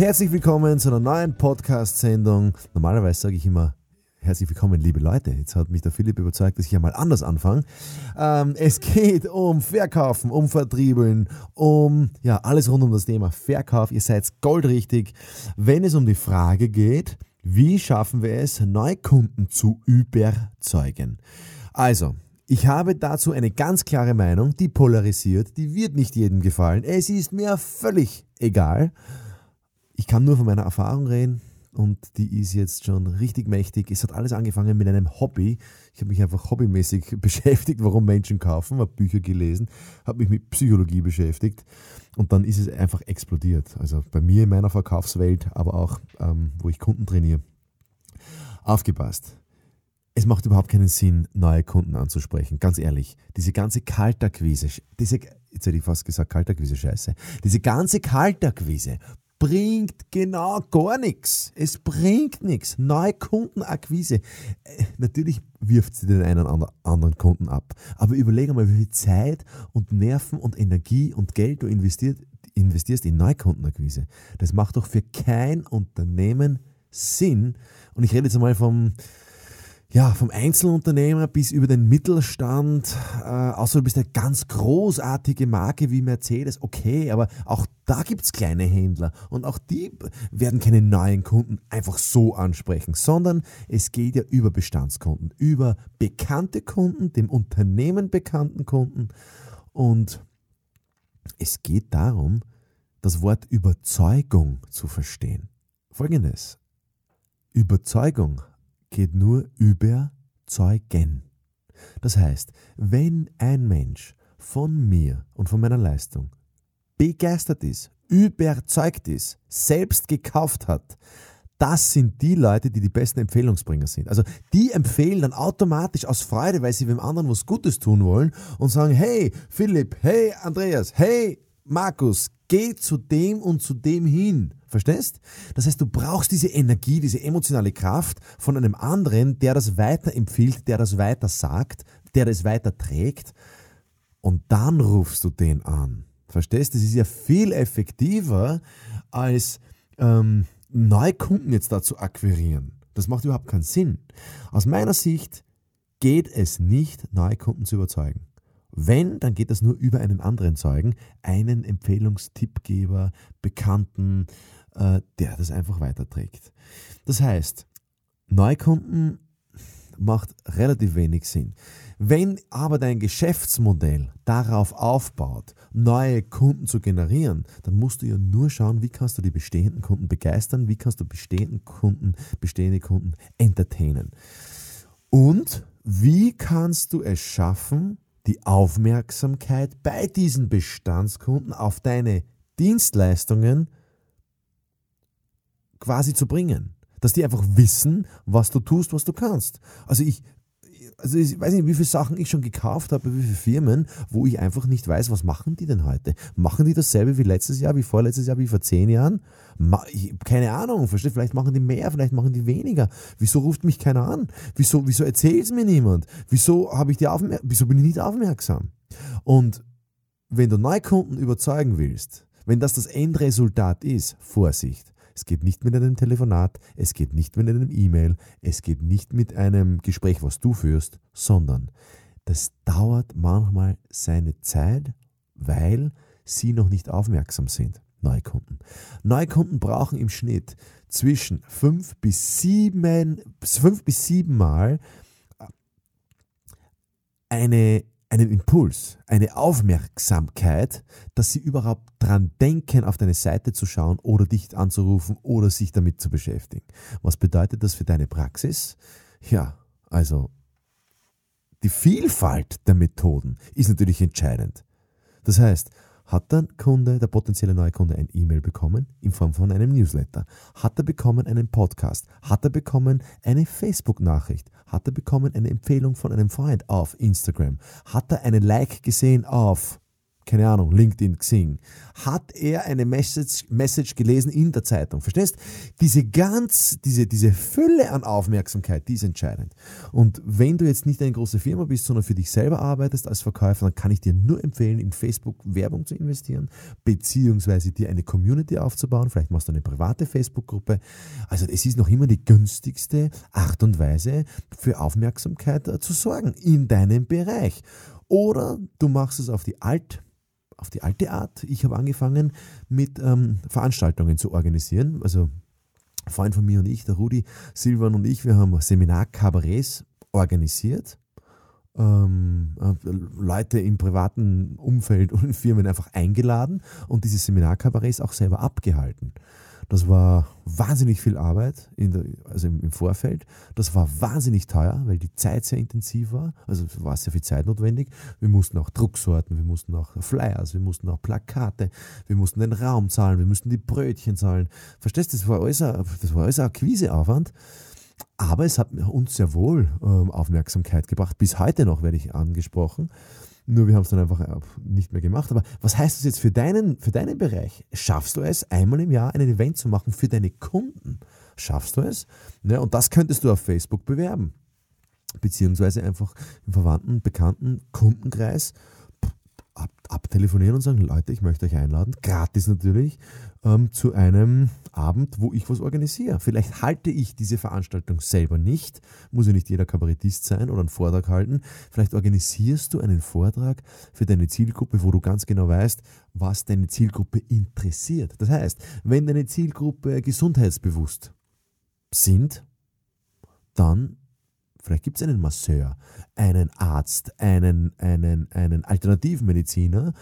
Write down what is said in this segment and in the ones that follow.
Herzlich willkommen zu einer neuen Podcast-Sendung. Normalerweise sage ich immer herzlich willkommen, liebe Leute. Jetzt hat mich der Philipp überzeugt, dass ich einmal anders anfange. Ähm, es geht um Verkaufen, um Vertriebeln, um ja alles rund um das Thema Verkauf. Ihr seid goldrichtig, wenn es um die Frage geht, wie schaffen wir es, Neukunden zu überzeugen. Also, ich habe dazu eine ganz klare Meinung, die polarisiert, die wird nicht jedem gefallen. Es ist mir völlig egal. Ich kann nur von meiner Erfahrung reden und die ist jetzt schon richtig mächtig. Es hat alles angefangen mit einem Hobby. Ich habe mich einfach hobbymäßig beschäftigt, warum Menschen kaufen, habe Bücher gelesen, habe mich mit Psychologie beschäftigt und dann ist es einfach explodiert. Also bei mir in meiner Verkaufswelt, aber auch ähm, wo ich Kunden trainiere. Aufgepasst. Es macht überhaupt keinen Sinn, neue Kunden anzusprechen. Ganz ehrlich, diese ganze Kaltakquise, diese, jetzt hätte ich fast gesagt Kaltakquise, scheiße, diese ganze Kaltakquise bringt genau gar nichts. Es bringt nichts. Neue Kundenakquise. Äh, natürlich wirft sie den einen oder anderen Kunden ab. Aber überlege mal, wie viel Zeit und Nerven und Energie und Geld du investiert, investierst in Neukundenakquise. Das macht doch für kein Unternehmen Sinn. Und ich rede jetzt einmal vom, ja, vom Einzelunternehmer bis über den Mittelstand, äh, außer du bist eine ganz großartige Marke wie Mercedes, okay, aber auch da gibt's kleine Händler und auch die werden keine neuen Kunden einfach so ansprechen, sondern es geht ja über Bestandskunden, über bekannte Kunden, dem Unternehmen bekannten Kunden und es geht darum, das Wort Überzeugung zu verstehen. Folgendes. Überzeugung geht nur über Zeugen. Das heißt, wenn ein Mensch von mir und von meiner Leistung begeistert ist, überzeugt ist, selbst gekauft hat, das sind die Leute, die die besten Empfehlungsbringer sind. Also die empfehlen dann automatisch aus Freude, weil sie dem anderen was Gutes tun wollen und sagen, hey Philipp, hey Andreas, hey Markus, geh zu dem und zu dem hin. Verstehst? Das heißt, du brauchst diese Energie, diese emotionale Kraft von einem anderen, der das weiterempfiehlt, der das weiter sagt, der das weiter trägt. Und dann rufst du den an. Verstehst? Das ist ja viel effektiver, als ähm, neue Kunden jetzt da zu akquirieren. Das macht überhaupt keinen Sinn. Aus meiner Sicht geht es nicht, neue Kunden zu überzeugen. Wenn, dann geht das nur über einen anderen Zeugen, einen Empfehlungstippgeber, Bekannten, äh, der das einfach weiterträgt. Das heißt, Neukunden macht relativ wenig Sinn. Wenn aber dein Geschäftsmodell darauf aufbaut, neue Kunden zu generieren, dann musst du ja nur schauen, wie kannst du die bestehenden Kunden begeistern, wie kannst du bestehenden Kunden, bestehende Kunden entertainen. Und wie kannst du es schaffen, die Aufmerksamkeit bei diesen Bestandskunden auf deine Dienstleistungen quasi zu bringen. Dass die einfach wissen, was du tust, was du kannst. Also ich, also ich weiß nicht, wie viele Sachen ich schon gekauft habe, wie viele Firmen, wo ich einfach nicht weiß, was machen die denn heute? Machen die dasselbe wie letztes Jahr, wie vorletztes Jahr, wie vor zehn Jahren? keine Ahnung, verstehe, vielleicht machen die mehr, vielleicht machen die weniger. Wieso ruft mich keiner an? Wieso, wieso erzählt es mir niemand? Wieso habe ich die Aufmer wieso bin ich nicht aufmerksam? Und wenn du Neukunden überzeugen willst, wenn das das Endresultat ist, Vorsicht, es geht nicht mit einem Telefonat, es geht nicht mit einem E-Mail, es geht nicht mit einem Gespräch, was du führst, sondern das dauert manchmal seine Zeit, weil sie noch nicht aufmerksam sind. Neukunden. Neukunden brauchen im Schnitt zwischen fünf bis sieben, fünf bis sieben Mal eine einen Impuls, eine Aufmerksamkeit, dass sie überhaupt dran denken, auf deine Seite zu schauen oder dich anzurufen oder sich damit zu beschäftigen. Was bedeutet das für deine Praxis? Ja, also die Vielfalt der Methoden ist natürlich entscheidend. Das heißt, hat der Kunde, der potenzielle neue Kunde, ein E-Mail bekommen in Form von einem Newsletter? Hat er bekommen einen Podcast? Hat er bekommen eine Facebook-Nachricht? Hat er bekommen eine Empfehlung von einem Freund auf Instagram? Hat er einen Like gesehen auf keine Ahnung, LinkedIn, Xing, hat er eine Message, Message gelesen in der Zeitung. Verstehst? Diese ganz, diese, diese Fülle an Aufmerksamkeit, die ist entscheidend. Und wenn du jetzt nicht eine große Firma bist, sondern für dich selber arbeitest als Verkäufer, dann kann ich dir nur empfehlen, in Facebook Werbung zu investieren, beziehungsweise dir eine Community aufzubauen. Vielleicht machst du eine private Facebook-Gruppe. Also es ist noch immer die günstigste Art und Weise, für Aufmerksamkeit äh, zu sorgen in deinem Bereich. Oder du machst es auf die alt auf die alte Art. Ich habe angefangen mit ähm, Veranstaltungen zu organisieren. Also ein Freund von mir und ich, der Rudi Silvan und ich, wir haben Seminar-Kabarets organisiert. Ähm, äh, Leute im privaten Umfeld und Firmen einfach eingeladen und diese Seminar-Kabarets auch selber abgehalten. Das war wahnsinnig viel Arbeit, der, also im, Vorfeld. Das war wahnsinnig teuer, weil die Zeit sehr intensiv war. Also war sehr viel Zeit notwendig. Wir mussten auch Drucksorten, wir mussten auch Flyers, wir mussten auch Plakate, wir mussten den Raum zahlen, wir mussten die Brötchen zahlen. Verstehst du, das war alles ein, das war alles ein Akquiseaufwand. Aber es hat uns sehr wohl ähm, Aufmerksamkeit gebracht. Bis heute noch werde ich angesprochen. Nur wir haben es dann einfach äh, nicht mehr gemacht. Aber was heißt das jetzt für deinen, für deinen Bereich? Schaffst du es, einmal im Jahr ein Event zu machen für deine Kunden? Schaffst du es? Ja, und das könntest du auf Facebook bewerben. Beziehungsweise einfach im verwandten, bekannten Kundenkreis abtelefonieren und sagen, Leute, ich möchte euch einladen, gratis natürlich, ähm, zu einem Abend, wo ich was organisiere. Vielleicht halte ich diese Veranstaltung selber nicht, muss ja nicht jeder Kabarettist sein oder einen Vortrag halten. Vielleicht organisierst du einen Vortrag für deine Zielgruppe, wo du ganz genau weißt, was deine Zielgruppe interessiert. Das heißt, wenn deine Zielgruppe gesundheitsbewusst sind, dann Vielleicht gibt es einen Masseur, einen Arzt, einen, einen, einen Alternativmediziner,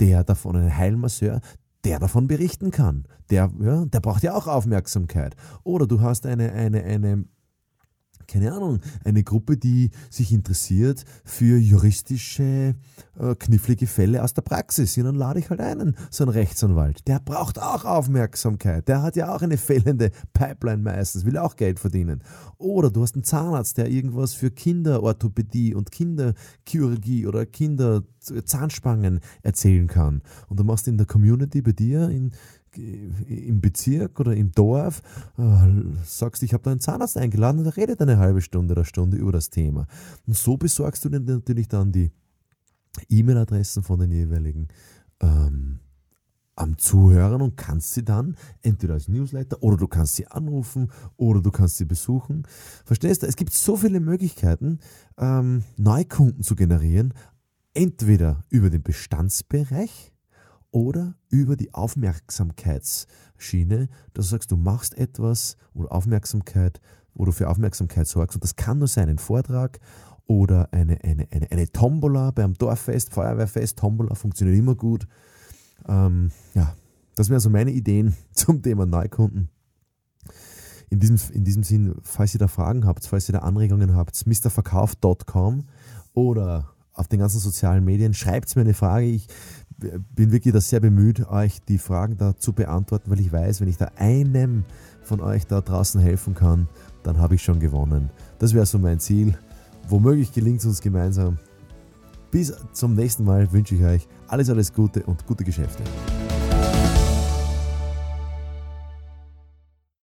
der davon, einen Heilmasseur, der davon berichten kann. Der, ja, der braucht ja auch Aufmerksamkeit. Oder du hast eine, eine, eine keine Ahnung, eine Gruppe, die sich interessiert für juristische, äh, knifflige Fälle aus der Praxis. Ja, dann lade ich halt einen, so einen Rechtsanwalt. Der braucht auch Aufmerksamkeit. Der hat ja auch eine fehlende Pipeline meistens, will auch Geld verdienen. Oder du hast einen Zahnarzt, der irgendwas für Kinderorthopädie und Kinderchirurgie oder Kinderzahnspangen erzählen kann. Und du machst in der Community bei dir in im Bezirk oder im Dorf, äh, sagst, ich habe da einen Zahnarzt eingeladen und der redet eine halbe Stunde oder Stunde über das Thema. Und so besorgst du dir natürlich dann die E-Mail-Adressen von den jeweiligen ähm, am Zuhören und kannst sie dann entweder als Newsletter oder du kannst sie anrufen oder du kannst sie besuchen. Verstehst du? Es gibt so viele Möglichkeiten, ähm, Neukunden zu generieren. Entweder über den Bestandsbereich, oder über die Aufmerksamkeitsschiene, dass du sagst, du machst etwas oder Aufmerksamkeit, wo du für Aufmerksamkeit sorgst. Und das kann nur sein ein Vortrag oder eine, eine, eine, eine Tombola beim Dorffest, Feuerwehrfest. Tombola funktioniert immer gut. Ähm, ja, das wären so meine Ideen zum Thema Neukunden. In diesem, in diesem Sinn, falls ihr da Fragen habt, falls ihr da Anregungen habt, mrverkauf.com oder auf den ganzen sozialen Medien, schreibt mir eine Frage. Ich bin wirklich da sehr bemüht, euch die Fragen da zu beantworten, weil ich weiß, wenn ich da einem von euch da draußen helfen kann, dann habe ich schon gewonnen. Das wäre so mein Ziel. Womöglich gelingt es uns gemeinsam. Bis zum nächsten Mal wünsche ich euch alles, alles Gute und gute Geschäfte.